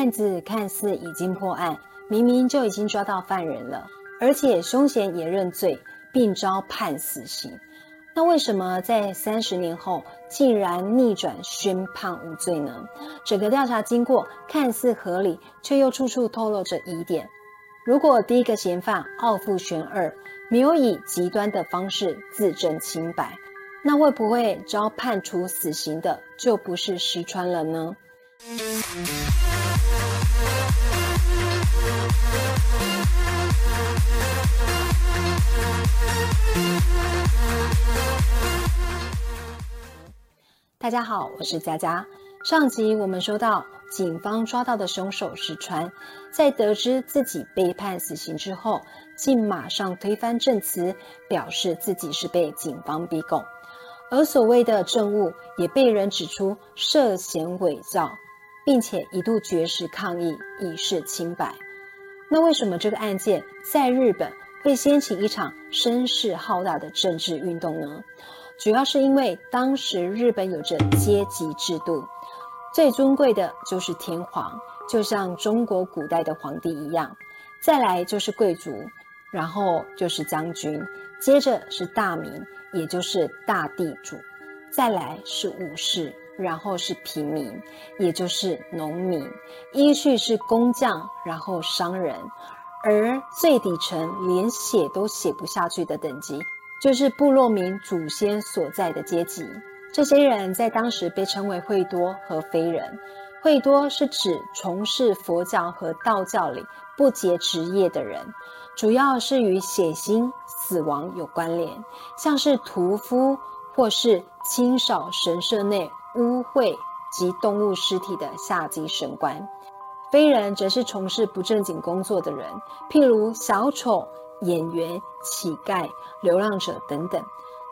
案子看似已经破案，明明就已经抓到犯人了，而且凶嫌也认罪，并遭判死刑。那为什么在三十年后竟然逆转宣判无罪呢？整个调查经过看似合理，却又处处透露着疑点。如果第一个嫌犯傲富玄二没有以极端的方式自证清白，那会不会遭判处死刑的就不是石川了呢？大家好，我是佳佳。上集我们说到，警方抓到的凶手石川，在得知自己被判死刑之后，竟马上推翻证词，表示自己是被警方逼供，而所谓的证物也被人指出涉嫌伪造，并且一度绝食抗议以示清白。那为什么这个案件在日本会掀起一场声势浩大的政治运动呢？主要是因为当时日本有着阶级制度，最尊贵的就是天皇，就像中国古代的皇帝一样。再来就是贵族，然后就是将军，接着是大民，也就是大地主，再来是武士，然后是平民，也就是农民，依序是工匠，然后商人，而最底层连写都写不下去的等级。就是部落民祖先所在的阶级，这些人在当时被称为会多和非人。会多是指从事佛教和道教里不结职业的人，主要是与血腥死亡有关联，像是屠夫或是清扫神社内污秽及动物尸体的下级神官。非人则是从事不正经工作的人，譬如小丑。演员、乞丐、流浪者等等，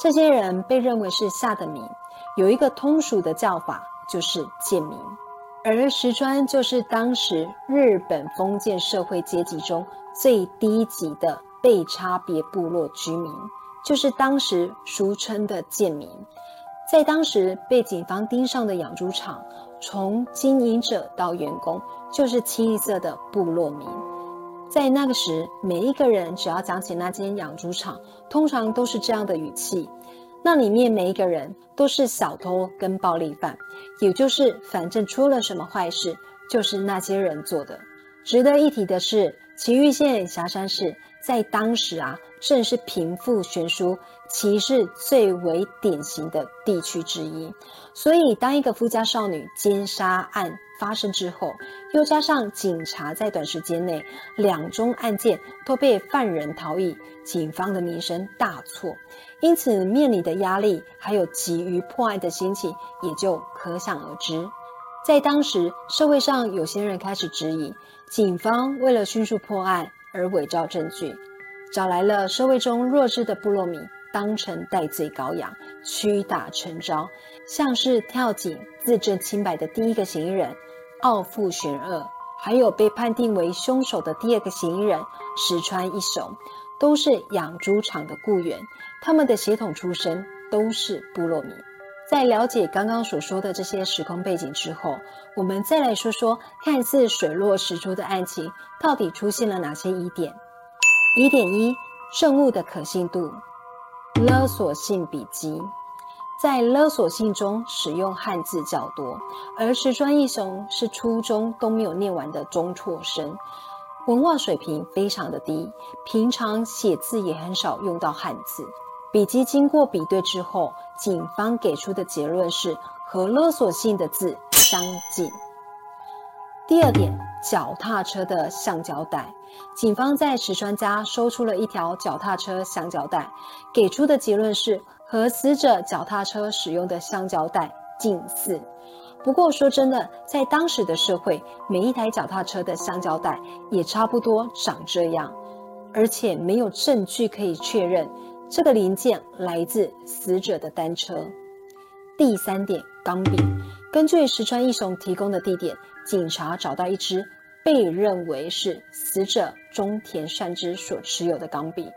这些人被认为是下的民，有一个通俗的叫法，就是贱民。而石川就是当时日本封建社会阶级中最低级的被差别部落居民，就是当时俗称的贱民。在当时被警方盯上的养猪场，从经营者到员工，就是清一色的部落民。在那个时，每一个人只要讲起那间养猪场，通常都是这样的语气：那里面每一个人都是小偷跟暴力犯，也就是反正出了什么坏事，就是那些人做的。值得一提的是，崎玉县霞山市在当时啊，正是贫富悬殊、歧视最为典型的地区之一。所以，当一个富家少女奸杀案，发生之后，又加上警察在短时间内两宗案件都被犯人逃逸，警方的名声大挫，因此面临的压力还有急于破案的心情也就可想而知。在当时，社会上有些人开始质疑，警方为了迅速破案而伪造证据，找来了社会中弱智的部落民当成戴罪羔羊，屈打成招，像是跳井自证清白的第一个嫌疑人。傲负玄二，还有被判定为凶手的第二个嫌疑人石川一雄，都是养猪场的雇员，他们的血统出身都是部落民。在了解刚刚所说的这些时空背景之后，我们再来说说看似水落石出的案情，到底出现了哪些疑点？疑点一：证物的可信度，勒索性笔迹。在勒索信中使用汉字较多，而石川义雄是初中都没有念完的中辍生，文化水平非常的低，平常写字也很少用到汉字。笔迹经过比对之后，警方给出的结论是和勒索信的字相近。第二点，脚踏车的橡胶带，警方在石川家搜出了一条脚踏车橡胶带，给出的结论是。和死者脚踏车使用的橡胶带近似，不过说真的，在当时的社会，每一台脚踏车的橡胶带也差不多长这样，而且没有证据可以确认这个零件来自死者的单车。第三点，钢笔，根据石川义雄提供的地点，警察找到一支被认为是死者中田善之所持有的钢笔，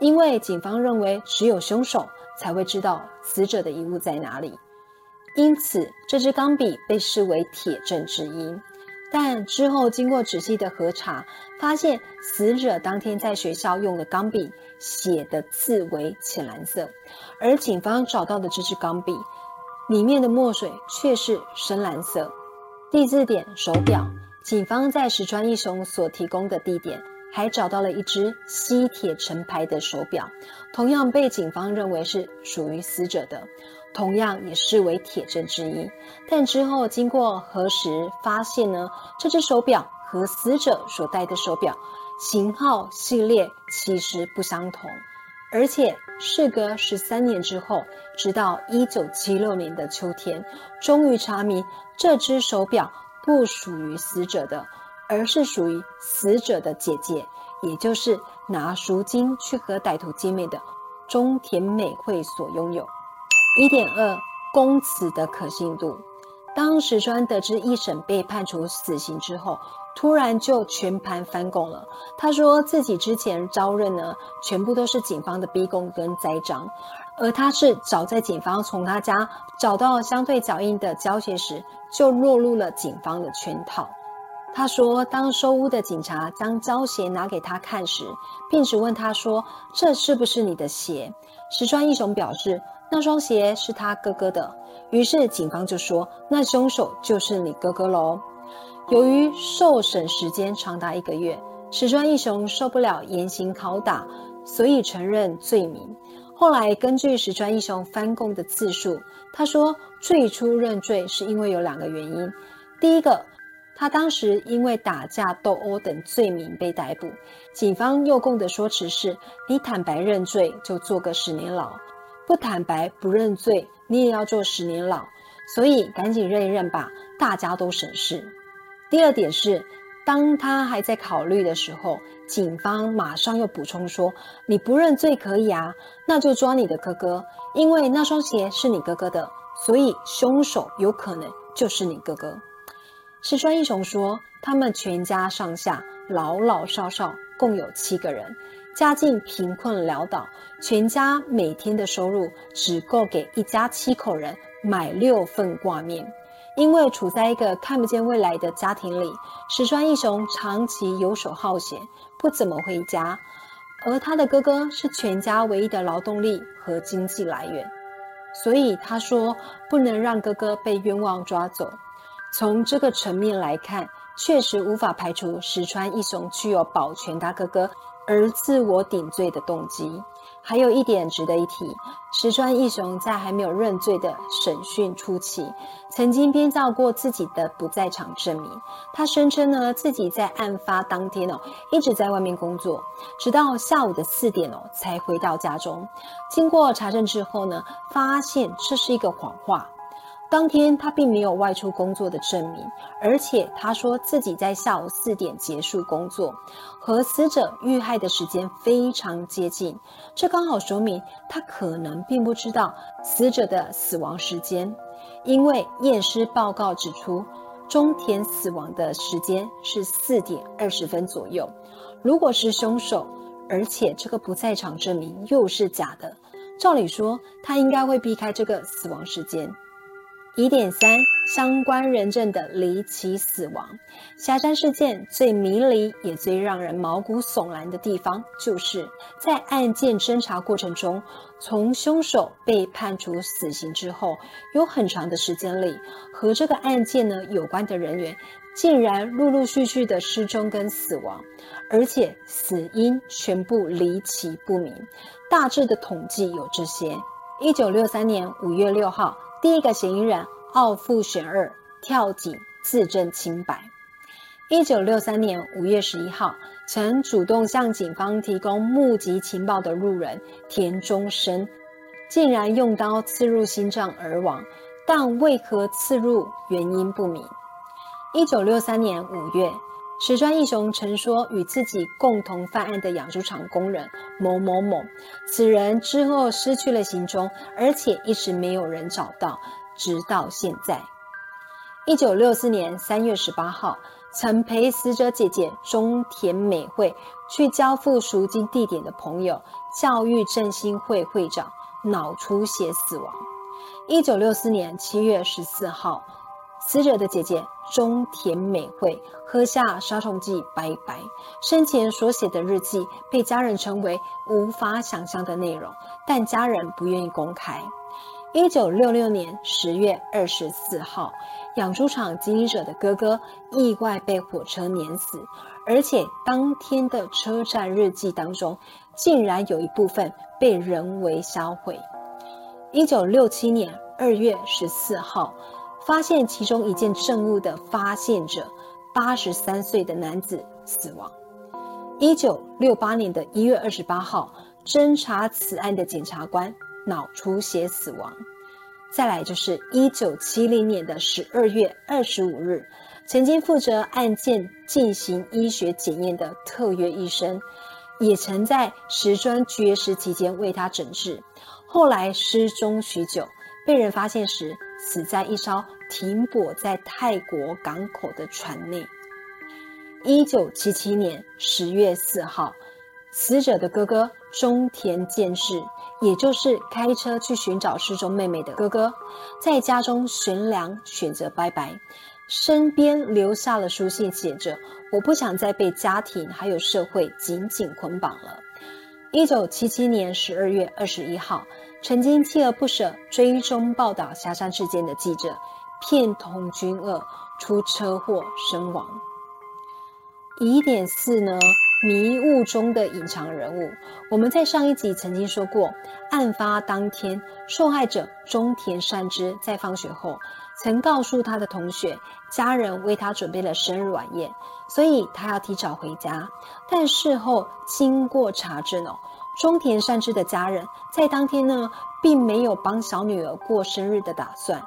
因为警方认为只有凶手。才会知道死者的遗物在哪里，因此这支钢笔被视为铁证之一。但之后经过仔细的核查，发现死者当天在学校用的钢笔写的字为浅蓝色，而警方找到的这支钢笔里面的墨水却是深蓝色。第四点，手表。警方在石川一雄所提供的地点，还找到了一只西铁成牌的手表，同样被警方认为是属于死者的，同样也视为铁证之一。但之后经过核实，发现呢，这只手表和死者所戴的手表型号系列其实不相同，而且事隔十三年之后，直到一九七六年的秋天，终于查明这只手表。不属于死者的，而是属于死者的姐姐，也就是拿赎金去和歹徒见面的中田美惠所拥有。一点二，供词的可信度。当石川得知一审被判处死刑之后，突然就全盘翻供了。他说自己之前招认呢，全部都是警方的逼供跟栽赃，而他是早在警方从他家找到相对脚印的胶鞋时。就落入了警方的圈套。他说，当收屋的警察将胶鞋拿给他看时，并质问他说：“这是不是你的鞋？”石川一雄表示，那双鞋是他哥哥的。于是警方就说：“那凶手就是你哥哥喽。”由于受审时间长达一个月，石川义雄受不了严刑拷打，所以承认罪名。后来根据石川义雄翻供的次数，他说。最初认罪是因为有两个原因，第一个，他当时因为打架斗殴等罪名被逮捕，警方诱供的说辞是：你坦白认罪就做个十年牢，不坦白不认罪你也要做十年牢，所以赶紧认一认吧，大家都省事。第二点是，当他还在考虑的时候，警方马上又补充说：你不认罪可以啊，那就抓你的哥哥，因为那双鞋是你哥哥的。所以，凶手有可能就是你哥哥。石川英雄说，他们全家上下老老少少共有七个人，家境贫困潦倒，全家每天的收入只够给一家七口人买六份挂面。因为处在一个看不见未来的家庭里，石川一雄长期游手好闲，不怎么回家，而他的哥哥是全家唯一的劳动力和经济来源。所以他说不能让哥哥被冤枉抓走。从这个层面来看，确实无法排除石川一雄具有保全他哥哥而自我顶罪的动机。还有一点值得一提，石川义雄在还没有认罪的审讯初期，曾经编造过自己的不在场证明。他声称呢，自己在案发当天哦，一直在外面工作，直到下午的四点哦，才回到家中。经过查证之后呢，发现这是一个谎话。当天他并没有外出工作的证明，而且他说自己在下午四点结束工作，和死者遇害的时间非常接近，这刚好说明他可能并不知道死者的死亡时间，因为验尸报告指出中田死亡的时间是四点二十分左右。如果是凶手，而且这个不在场证明又是假的，照理说他应该会避开这个死亡时间。疑点三：相关人证的离奇死亡。霞山事件最迷离也最让人毛骨悚然的地方，就是在案件侦查过程中，从凶手被判处死刑之后，有很长的时间里，和这个案件呢有关的人员，竟然陆陆续续的失踪跟死亡，而且死因全部离奇不明。大致的统计有这些：一九六三年五月六号。第一个嫌疑人奥富选二跳井自证清白。一九六三年五月十一号，曾主动向警方提供目击情报的路人田中生，竟然用刀刺入心脏而亡，但为何刺入原因不明。一九六三年五月，石川义雄曾说与自己共同犯案的养猪场工人某某某。此人之后失去了行踪，而且一直没有人找到，直到现在。一九六四年三月十八号，曾陪死者姐姐中田美惠去交付赎金地点的朋友教育振兴会会长脑出血死亡。一九六四年七月十四号，死者的姐姐中田美惠喝下杀虫剂拜拜。生前所写的日记被家人称为无法想象的内容，但家人不愿意公开。一九六六年十月二十四号，养猪场经营者的哥哥意外被火车碾死，而且当天的车站日记当中，竟然有一部分被人为销毁。一九六七年二月十四号。发现其中一件证物的发现者，八十三岁的男子死亡。一九六八年的一月二十八号，侦查此案的检察官脑出血死亡。再来就是一九七零年的十二月二十五日，曾经负责案件进行医学检验的特约医生，也曾在石砖绝食期间为他诊治，后来失踪许久，被人发现时死在一艘。停泊在泰国港口的船内。一九七七年十月四号，死者的哥哥中田健治，也就是开车去寻找失踪妹妹的哥哥，在家中悬梁选择拜拜，身边留下了书信，写着：“我不想再被家庭还有社会紧紧捆绑了。”一九七七年十二月二十一号，曾经锲而不舍追踪报道霞山事件的记者。片通军二出车祸身亡。疑点四呢？迷雾中的隐藏人物。我们在上一集曾经说过，案发当天，受害者中田善之在放学后，曾告诉他的同学，家人为他准备了生日晚宴，所以他要提早回家。但事后经过查证哦，中田善之的家人在当天呢，并没有帮小女儿过生日的打算。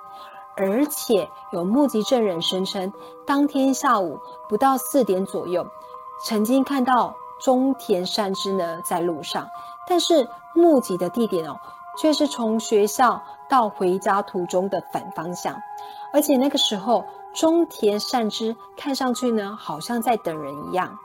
而且有目击证人声称，当天下午不到四点左右，曾经看到中田善之呢在路上，但是目击的地点哦，却是从学校到回家途中的反方向，而且那个时候中田善之看上去呢，好像在等人一样。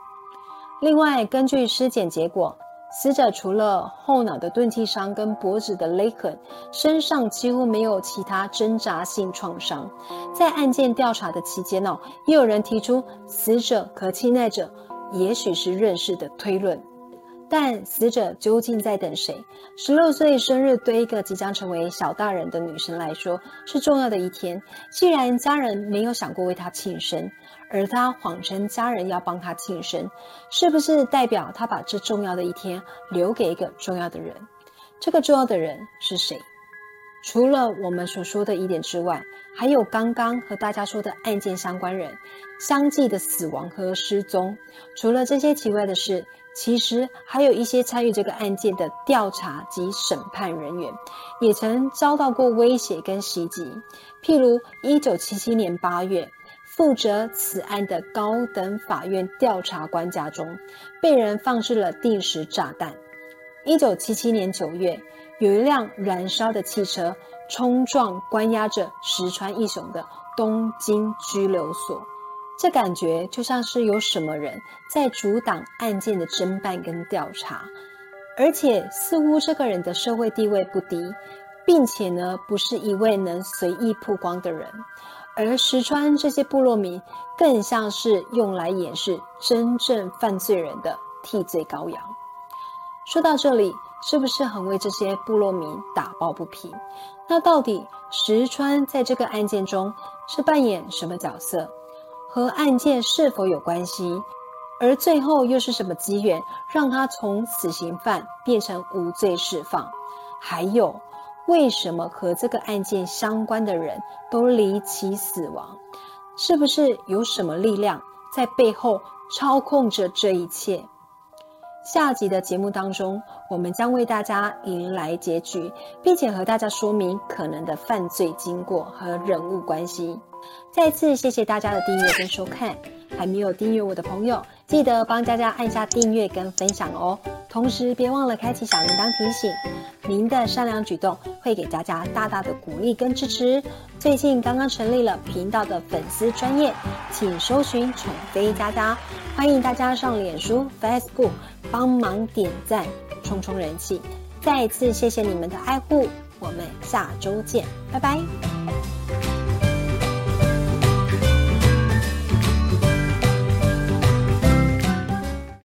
另外，根据尸检结果。死者除了后脑的钝器伤跟脖子的勒痕，身上几乎没有其他挣扎性创伤。在案件调查的期间呢，也有人提出死者和侵害者也许是认识的推论。但死者究竟在等谁？十六岁生日对一个即将成为小大人的女生来说是重要的一天。既然家人没有想过为她庆生，而她谎称家人要帮她庆生，是不是代表她把这重要的一天留给一个重要的人？这个重要的人是谁？除了我们所说的疑点之外，还有刚刚和大家说的案件相关人相继的死亡和失踪。除了这些奇怪的事。其实还有一些参与这个案件的调查及审判人员，也曾遭到过威胁跟袭击。譬如，一九七七年八月，负责此案的高等法院调查官家中，被人放置了定时炸弹。一九七七年九月，有一辆燃烧的汽车冲撞关押着石川义雄的东京拘留所。这感觉就像是有什么人在阻挡案件的侦办跟调查，而且似乎这个人的社会地位不低，并且呢不是一位能随意曝光的人，而石川这些部落民更像是用来掩饰真正犯罪人的替罪羔羊。说到这里，是不是很为这些部落民打抱不平？那到底石川在这个案件中是扮演什么角色？和案件是否有关系？而最后又是什么机缘让他从死刑犯变成无罪释放？还有，为什么和这个案件相关的人都离奇死亡？是不是有什么力量在背后操控着这一切？下集的节目当中，我们将为大家迎来结局，并且和大家说明可能的犯罪经过和人物关系。再次谢谢大家的订阅跟收看，还没有订阅我的朋友，记得帮佳佳按下订阅跟分享哦。同时别忘了开启小铃铛提醒，您的善良举动会给佳佳大大的鼓励跟支持。最近刚刚成立了频道的粉丝专业，请搜寻宠妃佳佳，欢迎大家上脸书、Facebook。帮忙点赞，冲冲人气！再一次谢谢你们的爱护，我们下周见，拜拜。